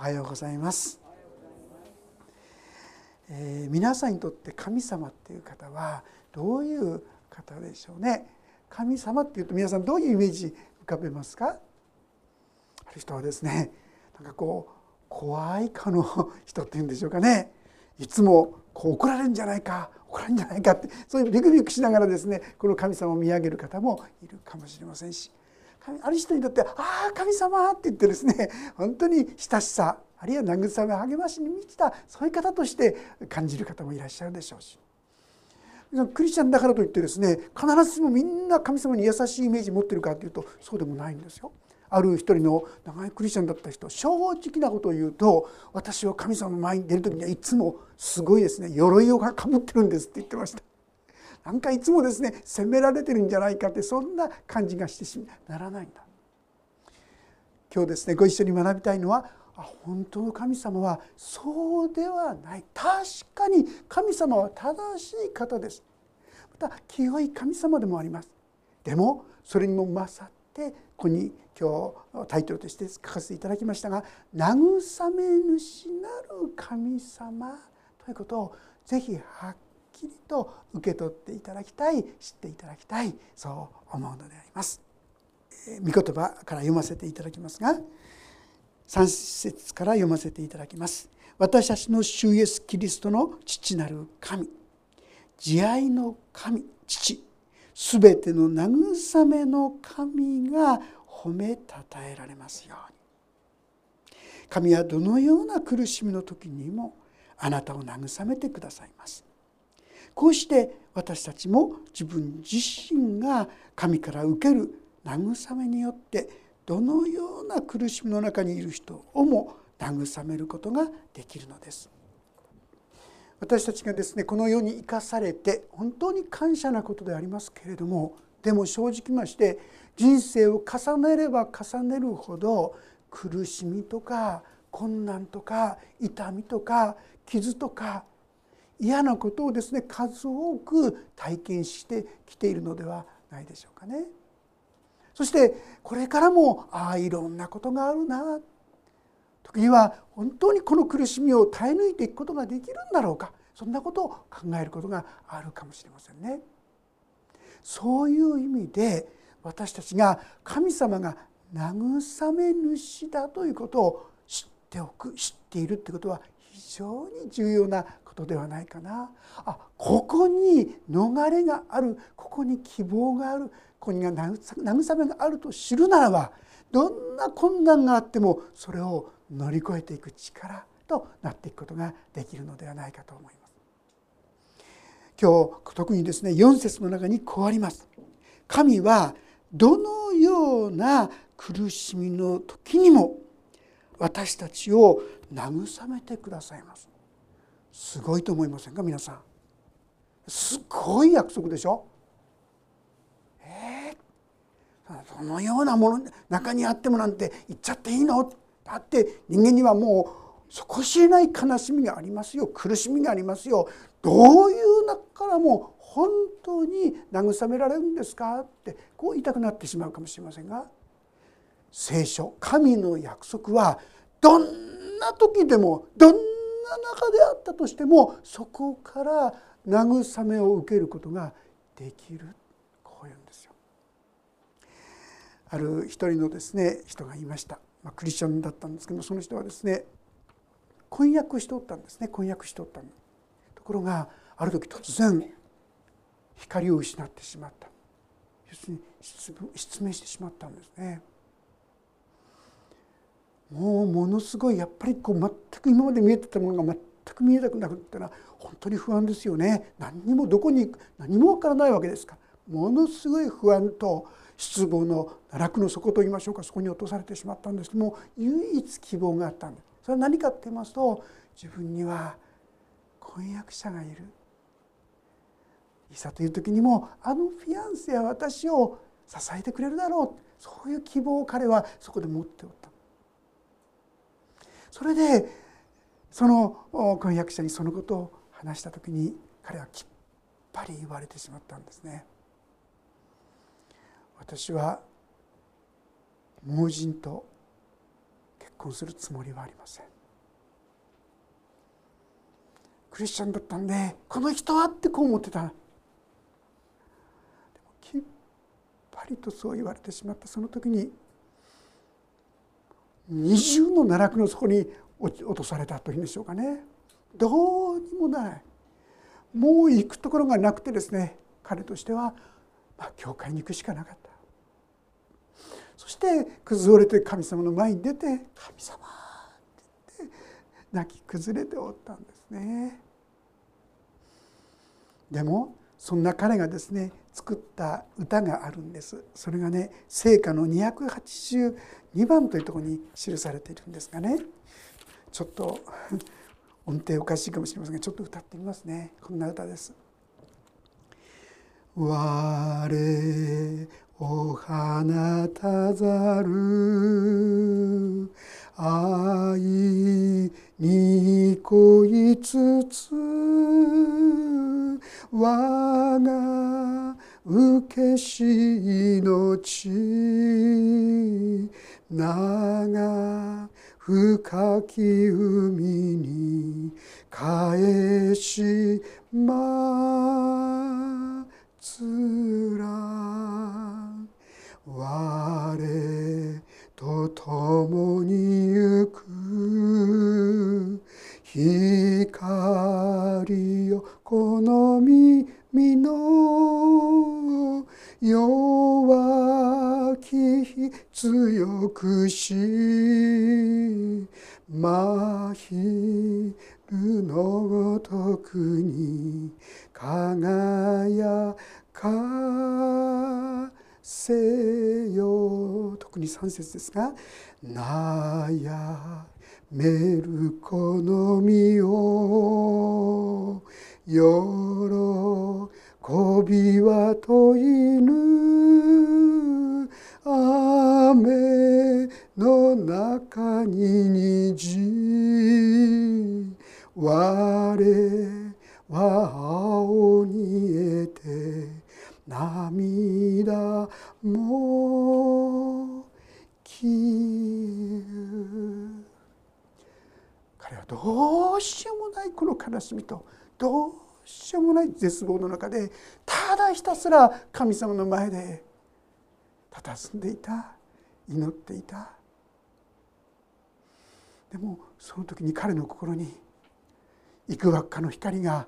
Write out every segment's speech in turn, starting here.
おはようございます、えー、皆さんにとって神様っていう方はどういう方でしょうね。神様っていうと皆さんどういうイメージ浮かべますか？ある人はですねなんかこう怖いかの人っていうんでしょうかね。いつもこう怒られるんじゃないか怒られるんじゃないかってそういうビクビクしながらですねこの神様を見上げる方もいるかもしれませんし。ある人にとって「ああ神様」って言ってですね本当に親しさあるいは慰め励ましに満ちたそういう方として感じる方もいらっしゃるでしょうしクリスチャンだからといってですね必ずしもみんな神様に優しいイメージ持ってるかというとそうでもないんですよ。ある一人の長いクリスチャンだった人正直なことを言うと私は神様の前に出る時にはいつもすごいですね鎧をかぶってるんですって言ってました。なんかいつもですね責められてるんじゃないかってそんな感じがしてしならないんだ。今日ですねご一緒に学びたいのはあ本当の神様はそうではない。確かに神様は正しい方です。また清い神様でもあります。でもそれにも勝ってここに今日タイトルとして書かせていただきましたが「慰め主なる神様」ということをぜひはっきりと受け取っていただきたい知っていただきたいそう思うのであります。御言葉から読ませていただきますが3節から読ませていただきます。私たちの主イエス・キリストの父なる神慈愛の神父すべての慰めの神が褒めたたえられますように神はどのような苦しみの時にもあなたを慰めてくださいますこうして私たちも自分自身が神から受ける慰めによってどのような苦しみの中にいる人をも慰めることができるのです。私たちがですねこの世に生かされて本当に感謝なことでありますけれどもでも正直まして人生を重ねれば重ねるほど苦しみとか困難とか痛みとか傷とか嫌なことをですね数多く体験してきているのではないでしょうかね。そしてこれからもああいろんなことがあるな時には本当にこの苦しみを耐え抜いていくことができるんだろうかそんなことを考えることがあるかもしれませんね。そういう意味で私たちが神様が慰め主だということを知っておく知っているということは非常に重要なことではないかなあここに逃れがあるここに希望があるここに慰めがあると知るならばどんな困難があってもそれを乗り越えていく力となっていくことができるのではないかと思います。今日特にですね4節の中にこうあります。神はどのような苦しみの時にも私たちを慰めてくださいますすごいと思いませんか皆さん。すごい約束でしょ？えー、そのようなもの中にあってもなんて言っちゃっていいの？だって人間にはもう底知れない悲しみがありますよ。苦しみがありますよ。どういう中からも本当に慰められるんですか？ってこう言いたくなってしまうかもしれませんが。聖書神の約束はどんな時でもどんな中であったとしてもそこから慰めを受けることができるこういうんですよ。ある一人のですね人がいました、まあ、クリスチャンだったんですけどその人はですね婚約しておったんですね婚約しておったのところがある時突然光を失ってしまった要するに失明してしまったんですね。もうものすごいやっぱりこう全く今まで見えてたものが全く見えなくなるっていうのは本当に不安ですよね。何にもどこに行く何もわからないわけですか。らものすごい不安と失望の奈落の底といいましょうか。そこに落とされてしまったんです。けども唯一希望があったんです。それは何かって言いますと自分には婚約者がいる。いざという時にもあのフィアンセは私を支えてくれるだろう。そういう希望を彼はそこで持っておった。それでその婚約者にそのことを話した時に彼はきっぱり言われてしまったんですね。私は盲人と結婚するつもりはありません。クリスチャンだったんでこの人はってこう思ってた。でもきっぱりとそう言われてしまった。その時に二重の奈落の底に落とされたというんでしょうかね。どうにもない。もう行くところがなくてですね彼としては、まあ、教会に行くしかなかった。そして崩れて神様の前に出て「神様」って言って泣き崩れておったんですね。でもそんな彼がですね作った歌があるんです。それがね聖歌の282番というところに記されているんですがね。ちょっと 音程おかしいかもしれませんがちょっと歌ってみますね。こんな歌です。我お花たざる愛に恋つつ我が受けし命長深き海に返しまつら。我と共に行く光よこの耳の弱き強くしまひるのごとくに輝かせよ。特に3節ですが「悩めるこの身を喜びはといぬ。雨の中に虹。我は青に得て涙も消彼はどうしようもないこの悲しみとどうしようもない絶望の中でただひたすら神様の前で佇んでいた祈っていた。でもその時に彼の心に幾ばっかの光が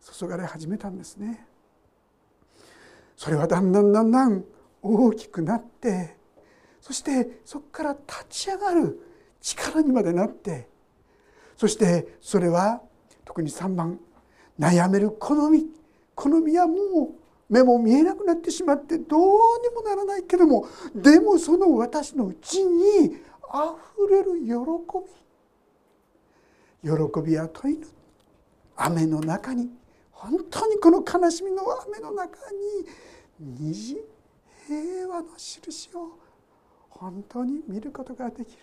注がれ始めたんですね。それはだんだんだんだん大きくなってそしてそこから立ち上がる力にまでなってそしてそれは特に3番悩める好み好みはもう目も見えなくなってしまってどうにもならないけどもでもその私のうちにあふれる喜び。喜びは問いぬ雨の中に本当にこの悲しみの雨の中に虹平和の印を本当に見ることができる。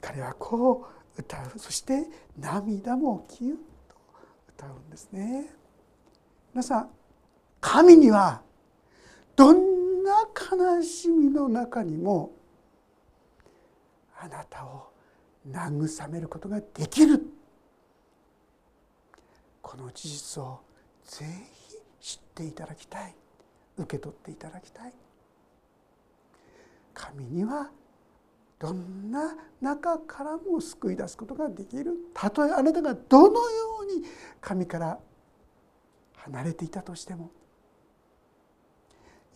彼はこう歌う。そして涙もキュッと歌うんですね。皆さん神にはどんな悲しみの中にもあなたを慰めることができる。この事実をぜひ知っていただきたい。受け取っていただきたい。神にはどんな中からも救い出すことができる。たとえあなたがどのように神から離れていたとしても。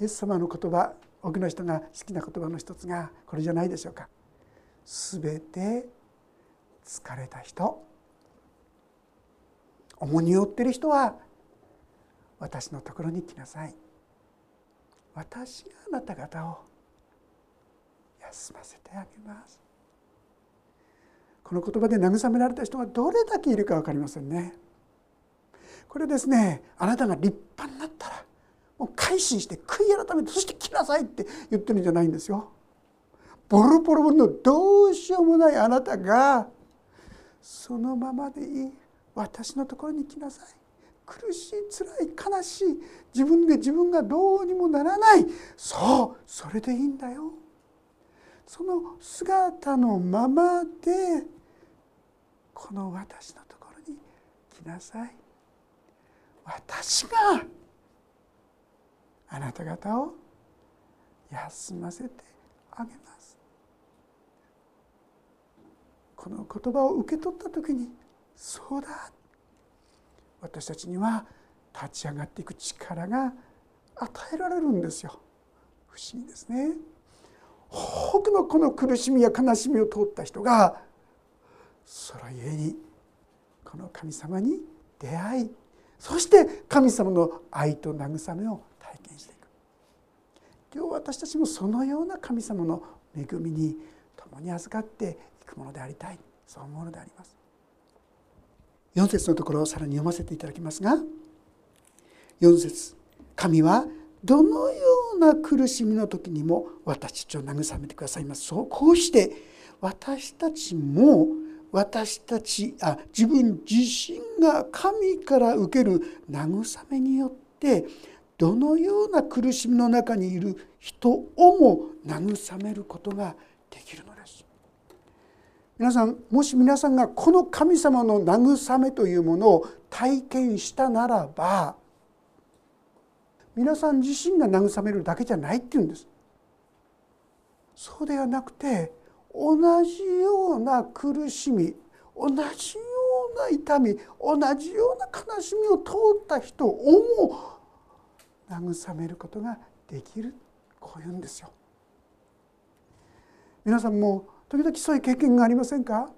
イエス様の言葉多くの人が好きな言葉の一つがこれじゃないでしょうか。すべて疲れた人。重荷を負ってる人は私のところに来なさい。私があなた方を休ませてあげます。この言葉で慰められた人がどれだけいるか分かりませんね。これですねあなたが立派になったらもう改心して悔い改めてそして来なさいって言ってるんじゃないんですよ。ボロボロのどうしようもないあなたがそのままでいい。私のところに来なさい。苦しい辛い悲しい。自分で自分がどうにもならない。そうそれでいいんだよ。その姿のままでこの私のところに来なさい。私があなた方を休ませてあげます。この言葉を受け取った時にそうだ。私たちには立ち上がっていく力が与えられるんですよ。不思議ですね。多くのこの苦しみや悲しみを通った人がそれゆえにこの神様に出会いそして神様の愛と慰めを体験していく。今日私たちもそのような神様の恵みに共に預かっていくものでありたい。そう思うのであります。4節のところをさらに読ませていただきますが4節神はどのような苦しみの時にも私たちを慰めてくださいます。そうこうして私たちも私たちあ自分自身が神から受ける慰めによってどのような苦しみの中にいる人をも慰めることができるのです皆さんもし皆さんがこの神様の慰めというものを体験したならば皆さん自身が慰めるだけじゃないっていうんですそうではなくて同じような苦しみ同じような痛み同じような悲しみを通った人をも慰めることができるこういうんですよ。皆さんも時々そういう経験がありませんか？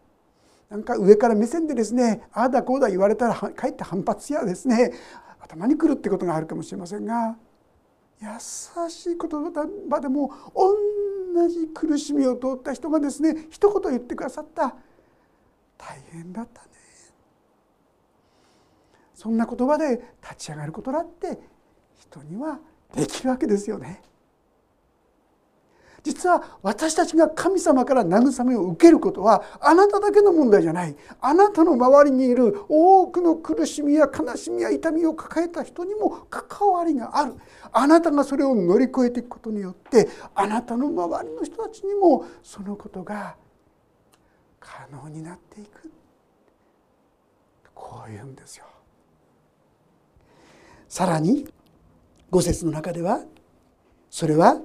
なんか上から目線でですねああだこうだ言われたら かえって反発やですね頭にくるってことがあるかもしれませんが優しい言葉でも同じ苦しみを通った人がですね一言言ってくださった。大変だったね。そんな言葉で立ち上がることだって人にはできるわけですよね。実は私たちが神様から慰めを受けることはあなただけの問題じゃないあなたの周りにいる多くの苦しみや悲しみや痛みを抱えた人にも関わりがあるあなたがそれを乗り越えていくことによってあなたの周りの人たちにもそのことが可能になっていくこういうんですよ。さらに五節の中ではそれは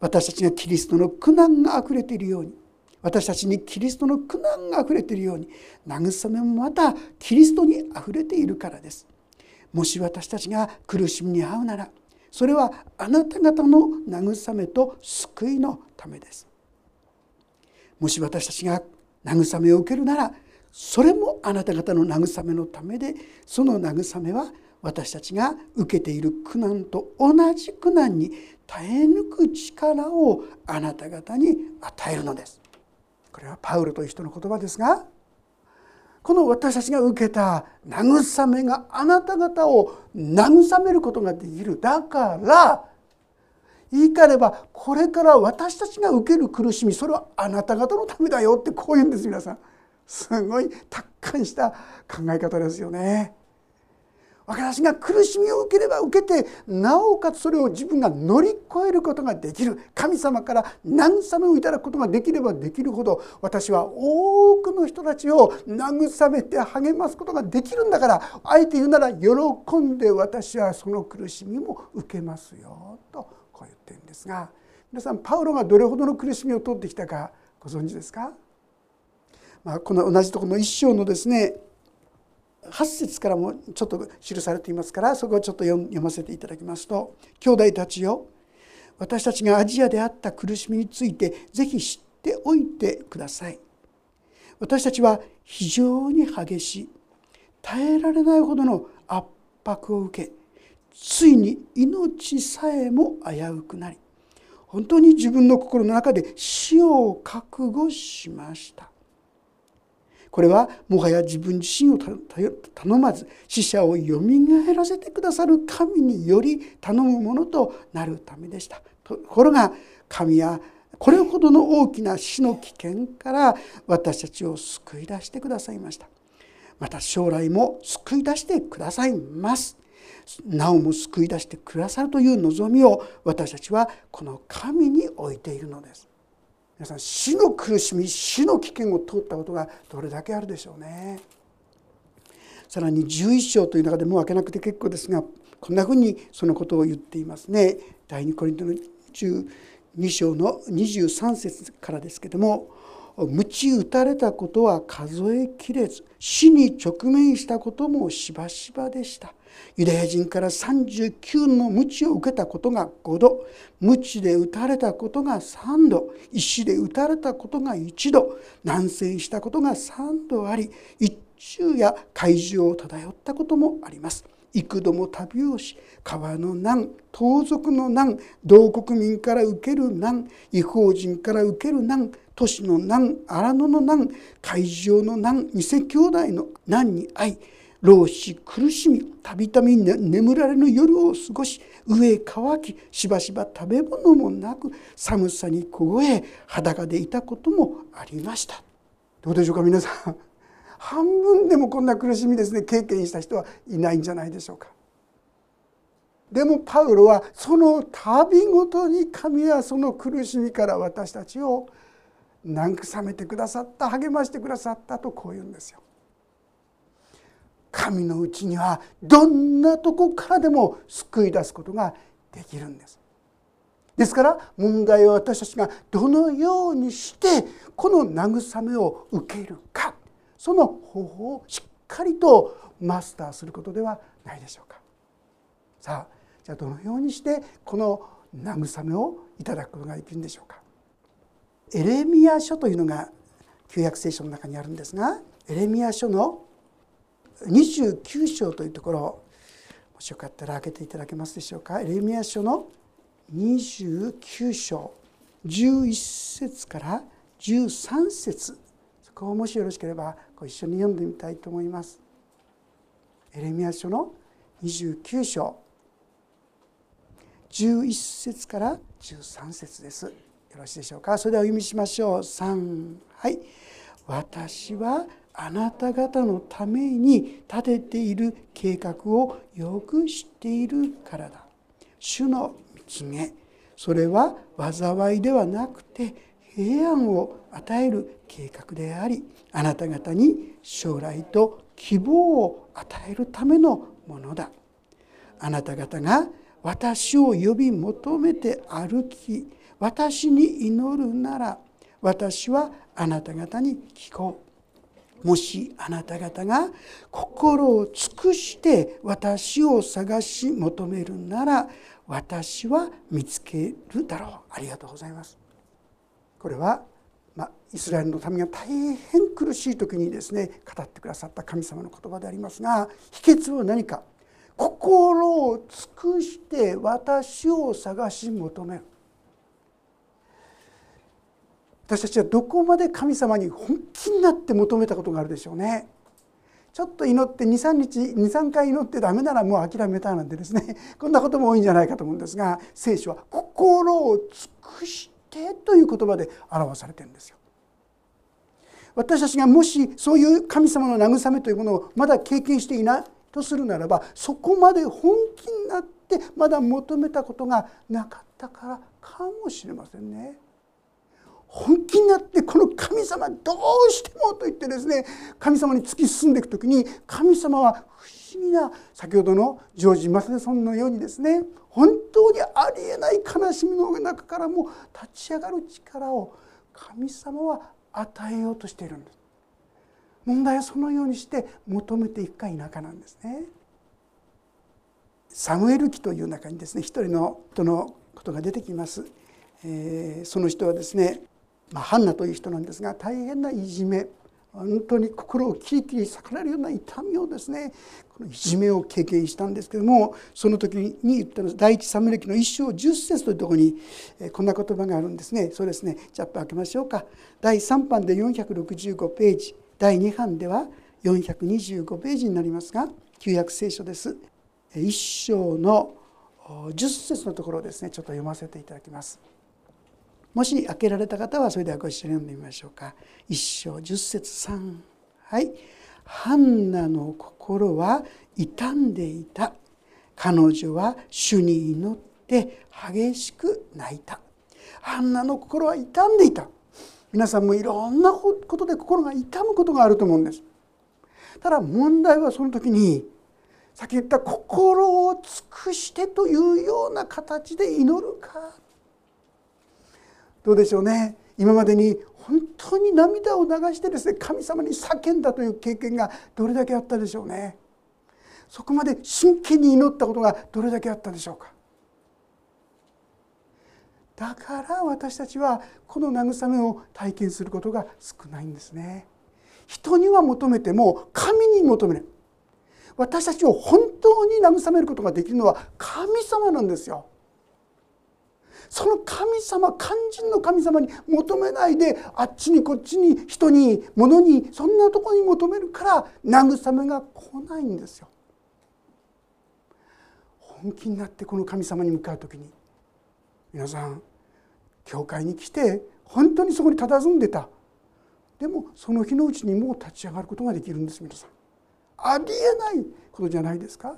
私たちがキリストの苦難があふれているように。私たちにキリストの苦難があふれているように。慰めもまたキリストにあふれているからです。もし私たちが苦しみに遭うならそれはあなた方の慰めと救いのためです。もし私たちが慰めを受けるならそれもあなた方の慰めのためでその慰めは私たちが受けている苦難と同じ苦難に耐え抜く力をあなた方に与えるのです。これはパウロという人の言葉ですがこの私たちが受けた慰めがあなた方を慰めることができる。だから言い換えればこれから私たちが受ける苦しみそれはあなた方のためだよってこう言うんです皆さん。すごい達観した考え方ですよね。私が苦しみを受ければ受けてなおかつそれを自分が乗り越えることができる。神様から慰めをいただくことができればできるほど私は多くの人たちを慰めて励ますことができるんだからあえて言うなら喜んで私はその苦しみも受けますよとこう言ってるんですが皆さんパウロがどれほどの苦しみを通ってきたかご存知ですか、まあ、この同じとこの一章のですね8節からもちょっと記されていますからそこをちょっと読ませていただきますと「兄弟たちよ私たちがアジアであった苦しみについてぜひ知っておいてください」私たちは非常に激しい耐えられないほどの圧迫を受けついに命さえも危うくなり本当に自分の心の中で死を覚悟しました。これはもはや自分自身を頼まず死者をよみがえらせてくださる神により頼むものとなるためでした。ところが神はこれほどの大きな死の危険から私たちを救い出してくださいました。また将来も救い出してくださいます。なおも救い出してくださるという望みを私たちはこの神に置いているのです。皆さん死の苦しみ死の危険を通ったことがどれだけあるでしょうね。さらに11章という中でもう開けなくて結構ですがこんなふうにそのことを言っていますね。第2コリントの12章の23節からですけども鞭打たれたことは数えきれず死に直面したこともしばしばでしたユダヤ人から39の鞭を受けたことが5度鞭で打たれたことが3度石で打たれたことが1度難戦したことが3度あり一昼や海上を漂ったこともあります。幾度も旅をし川の難盗賊の難同国民から受ける難違法人から受ける難都市の難荒野の難海上の難偽兄弟の難に遭い老死苦しみたびたび眠られぬ夜を過ごし上へ乾きしばしば食べ物もなく寒さに凍え裸でいたこともありましたどうでしょうか皆さん半分でもこんな苦しみですね経験した人はいないんじゃないでしょうか。でもパウロはその度ごとに神はその苦しみから私たちを慰めてくださった励ましてくださったとこう言うんですよ。神のうちにはどんなとこからでも救い出すことができるんです。ですから問題は私たちがどのようにしてこの慰めを受けるか。その方法をしっかりとマスターすることではないでしょうか。さあじゃあどのようにしてこの慰めをいただくことができるんでしょうか。エレミア書というのが旧約聖書の中にあるんですがエレミア書の29章というところもしよかったら開けていただけますでしょうか？エレミア書の29章11節から13節そこをもしよろしければご一緒に読んでみたいと思います。エレミア書の29章11節から13節です。よろしいでしょうか？それではお読みしましょう。3はい。私はあなた方のために立てている計画をよく知っているからだ。主の告げそれは災いではなくて平安を与える計画でありあなた方に将来と希望を与えるためのものだあなた方が私を呼び求めて歩き私に祈るなら私はあなた方に聞こうもしあなた方が心を尽くして私を探し求めるなら私は見つけるだろう。ありがとうございます。これは、まあ、イスラエルの民が大変苦しい時にですね語ってくださった神様の言葉でありますが秘訣は何か。心を尽くして私を探し求める。私たちはどこまで神様に本気になって求めたことがあるでしょうね。ちょっと祈って23日23回祈ってダメならもう諦めたなんてですね こんなことも多いんじゃないかと思うんですが聖書は心を尽くしてという言葉で表されてるんですよ。私たちがもしそういう神様の慰めというものをまだ経験していないとするならばそこまで本気になってまだ求めたことがなかったからかもしれませんね。本気になってこの神様どうしてもと言ってですね神様に突き進んでいく時に神様は不思議な先ほどのジョージ・マセソンのようにですね本当にありえない悲しみの中からも立ち上がる力を神様は与えようとしているんです。問題はそのようにして求めていくか否かなんですね。サムエル記という中にですね一人の人のことが出てきます。えー、その人はですねまあ、ハンナという人なんですが大変ないじめ本当に心をキリキリ裂かれるような痛みをですねこのいじめを経験したんですけどもその時に言ったの第一サムネ記の一章十節というところにこんな言葉があるんですね。そうですね。じゃあ開けましょうか。第3版で465ページ。第2版では425ページになりますが旧約聖書です。一章の10節のところをですねちょっと読ませていただきます。もし開けられた方はそれではご一緒に読んでみましょうか。一章十節三。はい。ハンナの心は傷んでいた。彼女は主に祈って激しく泣いた。ハンナの心は傷んでいた。皆さんもいろんなことで心が痛むことがあると思うんです。ただ問題はその時にさっき言った心を尽くしてというような形で祈るかどうでしょうね。今までに本当に涙を流してですね神様に叫んだという経験がどれだけあったでしょうね。そこまで真剣に祈ったことがどれだけあったでしょうか。だから私たちはこの慰めを体験することが少ないんですね。人には求めても神に求める私たちを本当に慰めることができるのは神様なんですよ。その神様肝心の神様に求めないであっちにこっちに人に物にそんなとこに求めるから慰めが来ないんですよ。本気になってこの神様に向かう時に皆さん教会に来て本当にそこに佇んでた。でもその日のうちにもう立ち上がることができるんです皆さん。ありえないことじゃないですか。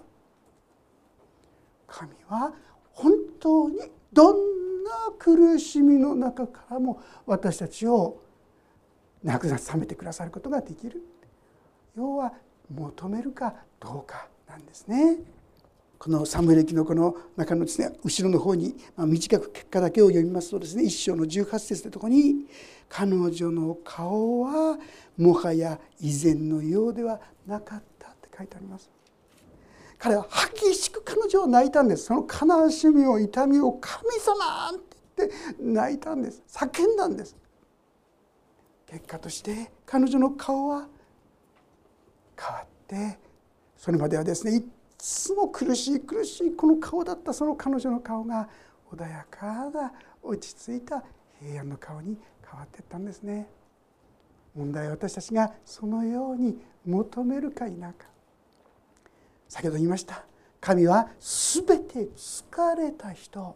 神は本当にどんな苦しみの中からも私たちを慰めてくださることができる要は求めるかどうかなんですね。このサムエル記のこの中のですね後ろの方に、まあ、短く結果だけを読みますとですね一章の18節のとこに「彼女の顔はもはや以前のようではなかった」って書いてあります。彼は激しく彼女を泣いたんです。その悲しみを痛みを神様って言って泣いたんです。叫んだんです。結果として彼女の顔は変わってそれまではですねいつも苦しい苦しいこの顔だったその彼女の顔が穏やかな落ち着いた平安の顔に変わっていったんですね。問題は私たちがそのように求めるか否か。先ほど言いました。神は全て疲れた人。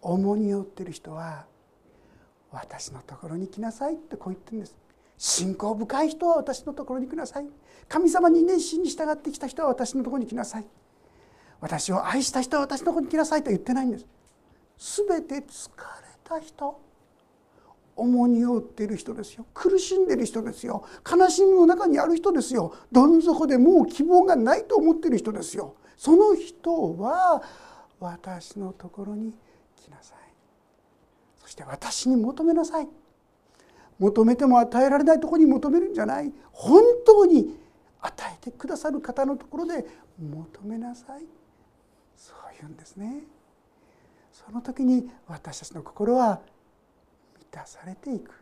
重荷を負ってる人は私のところに来なさいってこう言ってるんです。信仰深い人は私のところに来なさい。神様に熱心に従ってきた人は私のところに来なさい。私を愛した人は私のところに来なさいと言ってないんです。全て疲れた人。重荷を負っている人ですよ。苦しんでいる人ですよ。悲しみの中にある人ですよ。どん底でもう希望がないと思ってる人ですよ。その人は私のところに来なさい。そして私に求めなさい。求めても与えられないところに求めるんじゃない。本当に与えてくださる方のところで求めなさい。そう言うんですね。その時に私たちの心は満たされていく。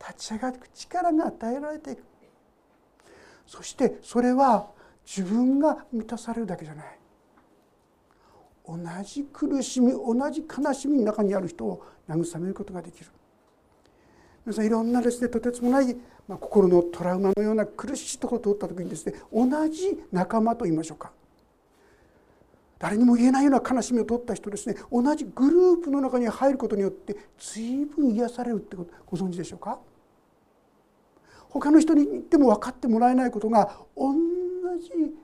立ち上がっていく力が与えられていく。そしてそれは自分が満たされるだけじゃない。同じ苦しみ同じ悲しみの中にある人を慰めることができる。皆さんいろんなですねとてつもない、まあ、心のトラウマのような苦しいところを通った時にですね同じ仲間と言いましょうか。誰にも言えないような悲しみを取った人ですね。同じグループの中に入ることによって随分癒されるってことご存知でしょうか？他の人に言っても分かってもらえないことが同じ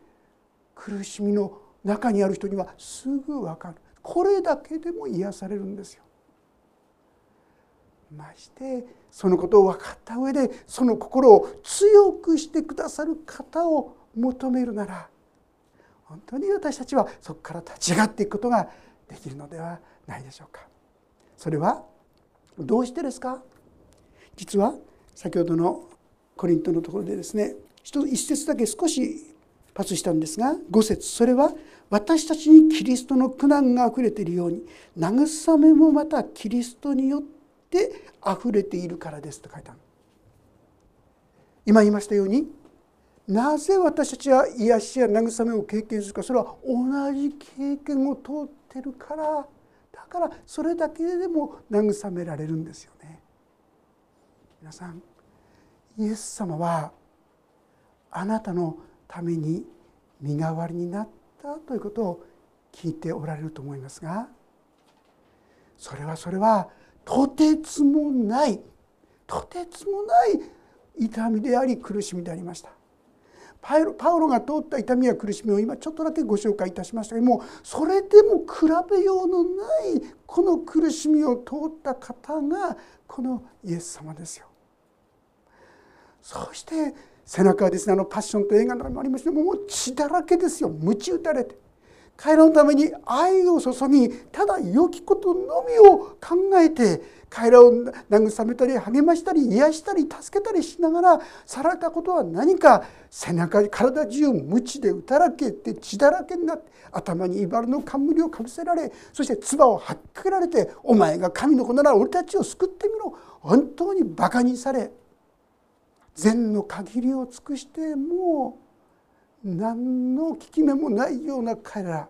苦しみの中にある人にはすぐ分かる。これだけでも癒されるんですよ。ましてそのことを分かった上でその心を強くしてくださる方を求めるなら本当に私たちはそこから立ち上がっていくことができるのではないでしょうか。それはどうしてですか？実は先ほどのコリントのところでですね一節だけ少しパスしたんですが5節。それは私たちにキリストの苦難があふれているように慰めもまたキリストによってで溢れているからですと書いてある。今言いましたようになぜ私たちは癒しや慰めを経験するかそれは同じ経験を通ってるからだからそれだけでも慰められるんですよね。皆さんイエス様はあなたのために身代わりになったということを聞いておられると思いますがそれはそれはとてつもないとてつもない痛みであり苦しみでありました。パウロが通った痛みや苦しみを今ちょっとだけご紹介いたしましたけどもそれでも比べようのないこの苦しみを通った方がこのイエス様ですよ。そして背中はですねあのパッションと映画の中にもありましたもう血だらけですよ鞭打たれて彼らのために愛を注ぎただ良きことのみを考えて彼らを慰めたり励ましたり癒したり助けたりしながらさられたことは何か背中体中鞭で打たらけて血だらけになって頭に茨の冠をかぶせられそして唾を吐きかけられて「お前が神の子なら俺たちを救ってみろ」本当にバカにされ善の限りを尽くしてもう何の効き目もないような彼ら。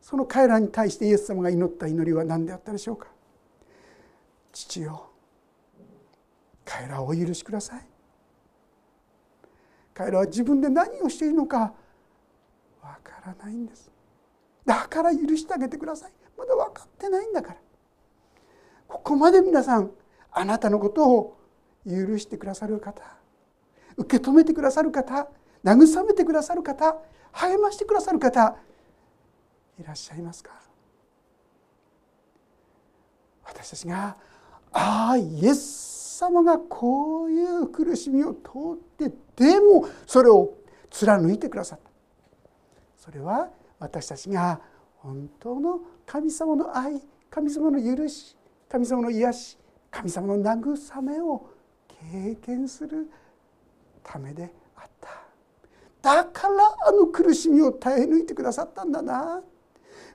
その彼らに対してイエス様が祈った祈りは何であったでしょうか？父よ彼らをお許しください。彼らは自分で何をしているのかわからないんです。だから許してあげてください。まだ分かってないんだから。ここまで皆さんあなたのことを許してくださる方受け止めてくださる方慰めてくださる方励ましてくださる方いらっしゃいますか？私たちがああイエス様がこういう苦しみを通ってでもそれを貫いてくださった。それは私たちが本当の神様の愛神様の許し神様の癒し神様の慰めを経験するためであった。だからあの苦しみを耐え抜いてくださったんだな。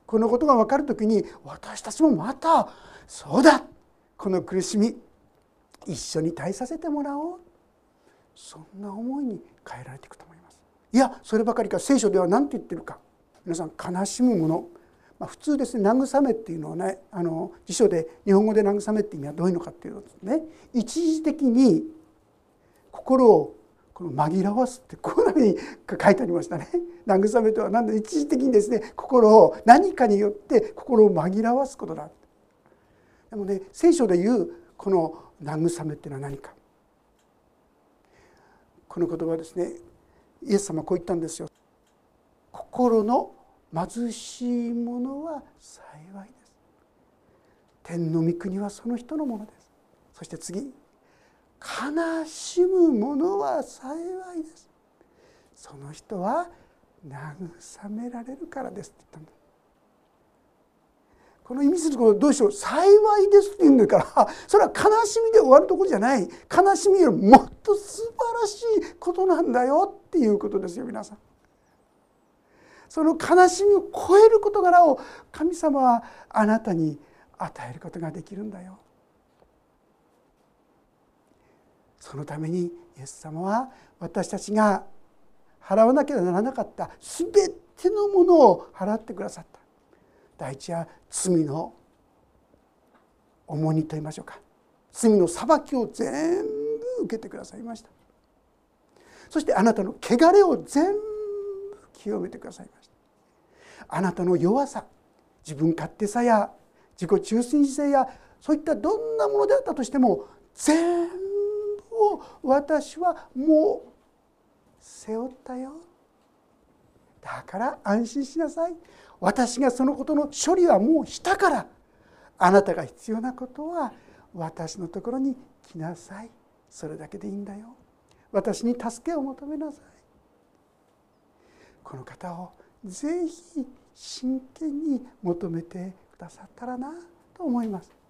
このことが分かる時に私たちもまたそうだ。この苦しみ一緒に耐えさせてもらおう。そんな思いに変えられていくと思います。いやそればかりか。聖書では何て言ってるか。皆さん悲しむもの、まあ、普通ですね慰めっていうのはねあの辞書で日本語で慰めって意味はどういうのかっていうとね。一時的に心をこの紛らわすってこういうふうに書いてありましたね。慰めとは何で一時的にですね心を何かによって心を紛らわすことだ。でもね聖書で言うこの慰めっていうのは何か。この言葉ですねイエス様こう言ったんですよ。心の貧しい者は幸いです。天の御国はその人のものです。そして次悲しむ者は幸いですその人は慰められるからですって言ったんだこの意味するとどうしよう幸いですって言うんだから それは悲しみで終わるところじゃない悲しみよりもっと素晴らしいことなんだよっていうことですよ皆さん。その悲しみを超える事柄を神様はあなたに与えることができるんだよ。そのためにイエス様は私たちが払わなければならなかった全てのものを払ってくださった第一は罪の重荷と言いましょうか。罪の裁きを全部受けてくださいました。そしてあなたの汚れを全部清めてくださいました。あなたの弱さ自分勝手さや自己中心性やそういったどんなものであったとしても全部を私はもう背負ったよ。だから安心しなさい。私がそのことの処理はもうしたからあなたが必要なことは私のところに来なさい。それだけでいいんだよ。私に助けを求めなさい。この方をぜひ真剣に求めてくださったらなと思います。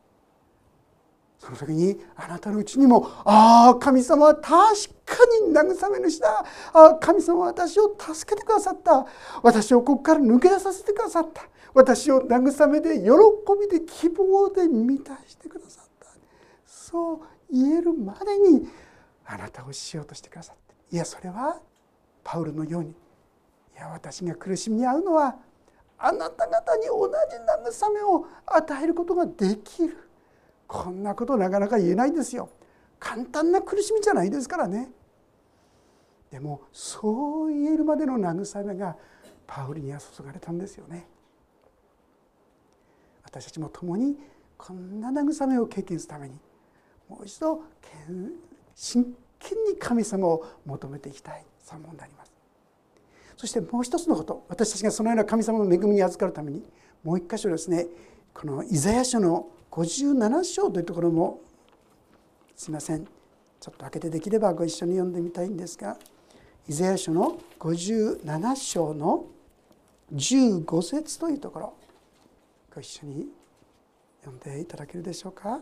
その時にあなたのうちにも「ああ神様は確かに慰め主だ。あ神様は私を助けてくださった。私をここから抜け出させてくださった。私を慰めで喜びで希望で満たしてくださった」そう言えるまでにあなたをしようとしてくださって。いやそれはパウルのように。いや私が苦しみに遭うのはあなた方に同じ慰めを与えることができる。こんなことなかなか言えないですよ。簡単な苦しみじゃないですからね。でもそう言えるまでの慰めがパウリには注がれたんですよね。私たちも共にこんな慰めを経験するためにもう一度真剣に神様を求めていきたい3問であります。そしてもう一つのこと私たちがそのような神様の恵みに預かるためにもう一箇所ですねこのイザヤ書の57章というところもすいません。ちょっと開けてできればご一緒に読んでみたいんですがイザヤ書の57章の15節というところご一緒に読んでいただけるでしょうか。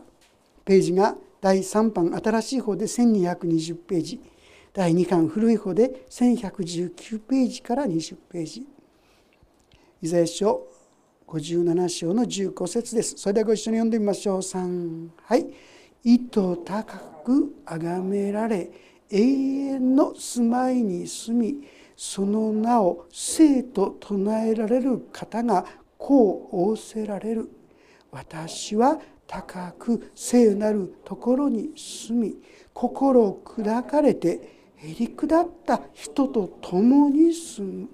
ページが第3版新しい方で1220ページ第2巻古い方で1119ページから20ページ。イザヤ書57章の15節です。それではご一緒に読んでみましょう。3はい「意図高く崇められ永遠の住まいに住みその名を生と唱えられる方がこう仰せられる。私は高く聖なるところに住み心砕かれてへりくだった人と共に住む。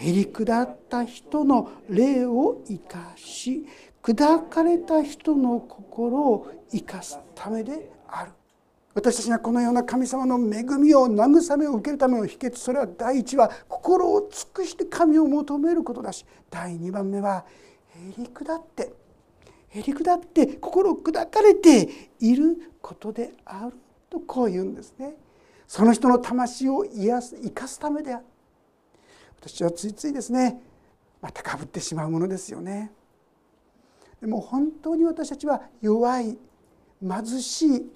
へりくだった人の霊を生かし砕かれた人の心を生かすためである私たちがこのような神様の恵みを慰めを受けるための秘訣それは第一は心を尽くして神を求めることだし第二番目はへりくだってへりくだって心を砕かれていることであるとこう言うんですね。その人の魂を癒す生かすためである私はついついですねまたかぶってしまうものですよね。でも本当に私たちは弱い貧しい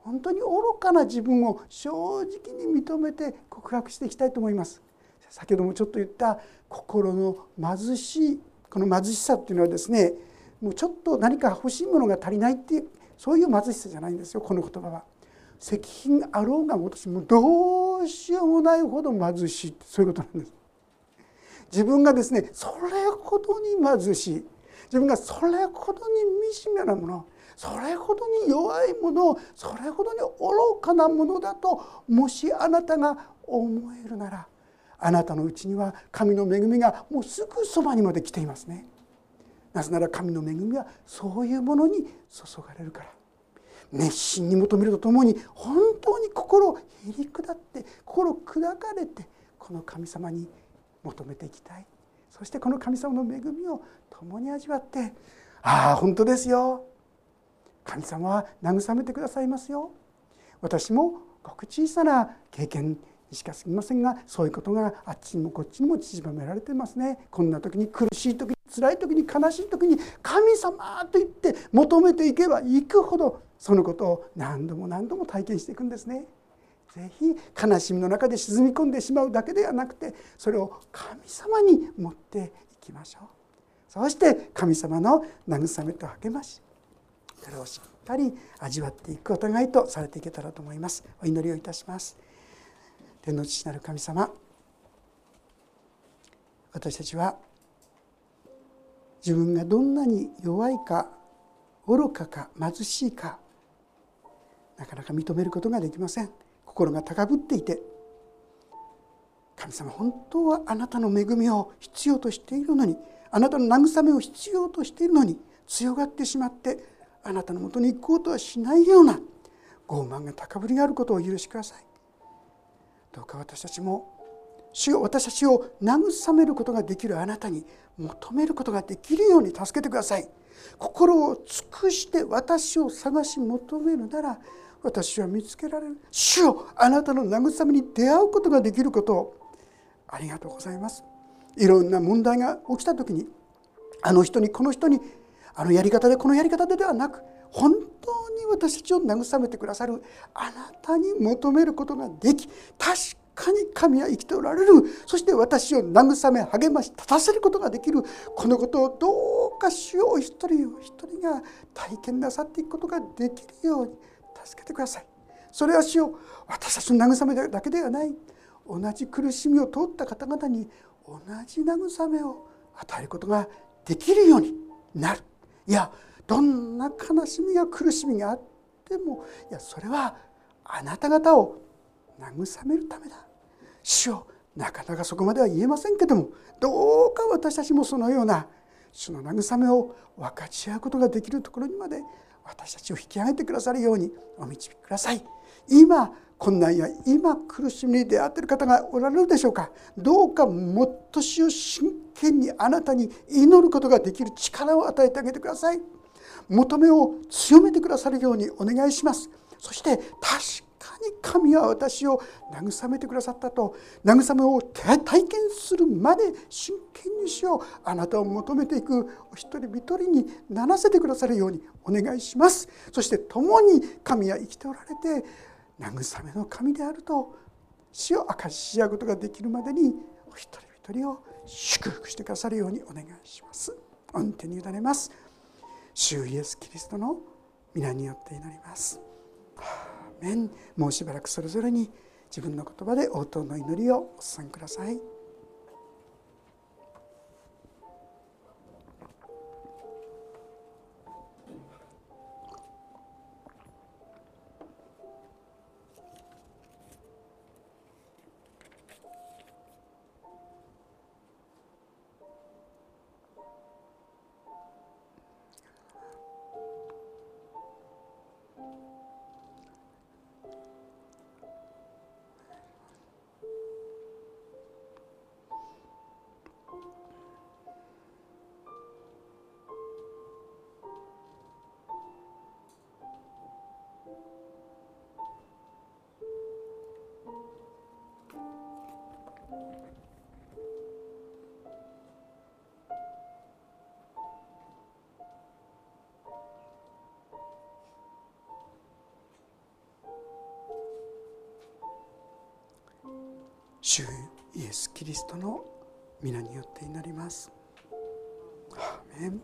本当に愚かな自分を正直に認めて告白していきたいと思います。先ほどもちょっと言った心の貧しいこの貧しさっていうのはですねもうちょっと何か欲しいものが足りないっていうそういう貧しさじゃないんですよこの言葉は。石品あろうが私もどうしようもないほど貧しいそういうことなんです。自分がですねそれほどに貧しい自分がそれほどに惨めなものそれほどに弱いものそれほどに愚かなものだともしあなたが思えるならあなたのうちには神の恵みがもうすぐそばにまで来ていますね。なぜなら神の恵みはそういうものに注がれるから熱心に求めるとともに本当に心をへり下って心砕かれてこの神様に求めていきたい。そしてこの神様の恵みを共に味わってああ本当ですよ。神様は慰めてくださいますよ。私もごく小さな経験にしかすぎませんがそういうことがあっちにもこっちにも縮められてますね。こんな時に苦しい時に辛い時に悲しい時に神様と言って求めていけばいくほどそのことを何度も何度も体験していくんですね。ぜひ悲しみの中で沈み込んでしまうだけではなくてそれを神様に持っていきましょう。そして神様の慰めと励ましそれをしっかり味わっていくお互いとされていけたらと思います。お祈りをいたします。天の父なる神様私たちは自分がどんなに弱いか愚かか貧しいかなかなか認めることができません。心が高ぶっていて神様本当はあなたの恵みを必要としているのにあなたの慰めを必要としているのに強がってしまってあなたのもとに行こうとはしないような傲慢が高ぶりがあることを許しください。どうか私たちも主よ私たちを慰めることができるあなたに求めることができるように助けてください。心を尽くして私を探し求めるなら私は見つけられる。主よあなたの慰めに出会うことができること。をありがとうございます。いろんな問題が起きた時にあの人にこの人にあのやり方でこのやり方でではなく本当に私たちを慰めてくださるあなたに求めることができ確かに神は生きておられる。そして私を慰め励まし立たせることができる。このことをどうか主よお一人お一人が体験なさっていくことができるように。助けてください。それは主よ。私たちの慰めだけではない。同じ苦しみを通った方々に同じ慰めを与えることができるようになる。いやどんな悲しみや苦しみがあってもいやそれはあなた方を慰めるためだ。主よなかなかそこまでは言えませんけどもどうか私たちもそのような主の慰めを分かち合うことができるところにまで私たちを引き上げてくださるようにお導きください。今困難や今苦しみに出会っている方がおられるでしょうか？どうかもっと主を真剣にあなたに祈ることができる力を与えてあげてください。求めを強めてくださるようにお願いします。そして確かに神は私を慰めてくださったと。慰めを体験するまで真剣にしよう。あなたを求めていくお一人一人にならせてくださるようにお願いします。そして共に神は生きておられて慰めの神であると死を明かし合うことができるまでにお一人一人を祝福してくださるようにお願いします。御手に委ねます。主イエス・キリストの皆によって祈ります。メンもうしばらくそれぞれに自分の言葉で応答の祈りをおっさんください。キリストの皆によって祈ります。アーメン